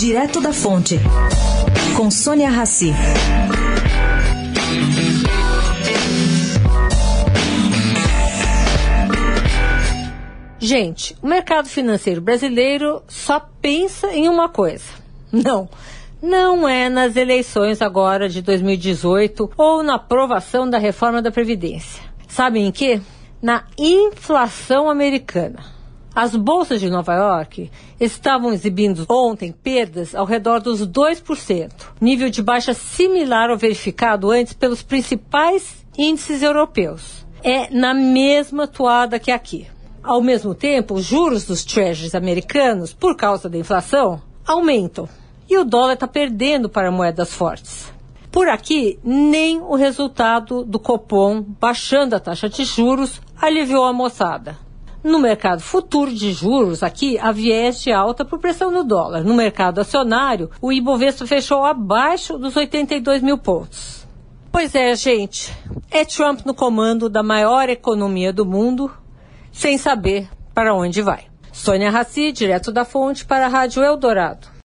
Direto da Fonte, com Sônia Rassi. Gente, o mercado financeiro brasileiro só pensa em uma coisa. Não, não é nas eleições agora de 2018 ou na aprovação da reforma da Previdência. Sabem em que? Na inflação americana. As bolsas de Nova York estavam exibindo ontem perdas ao redor dos 2%, nível de baixa similar ao verificado antes pelos principais índices europeus. É na mesma toada que aqui. Ao mesmo tempo, os juros dos treasuries americanos, por causa da inflação, aumentam. E o dólar está perdendo para moedas fortes. Por aqui, nem o resultado do Copom baixando a taxa de juros aliviou a moçada. No mercado futuro de juros, aqui, há viés de alta por pressão no dólar. No mercado acionário, o Ibovespa fechou abaixo dos 82 mil pontos. Pois é, gente, é Trump no comando da maior economia do mundo, sem saber para onde vai. Sônia Raci, direto da fonte para a Rádio Eldorado.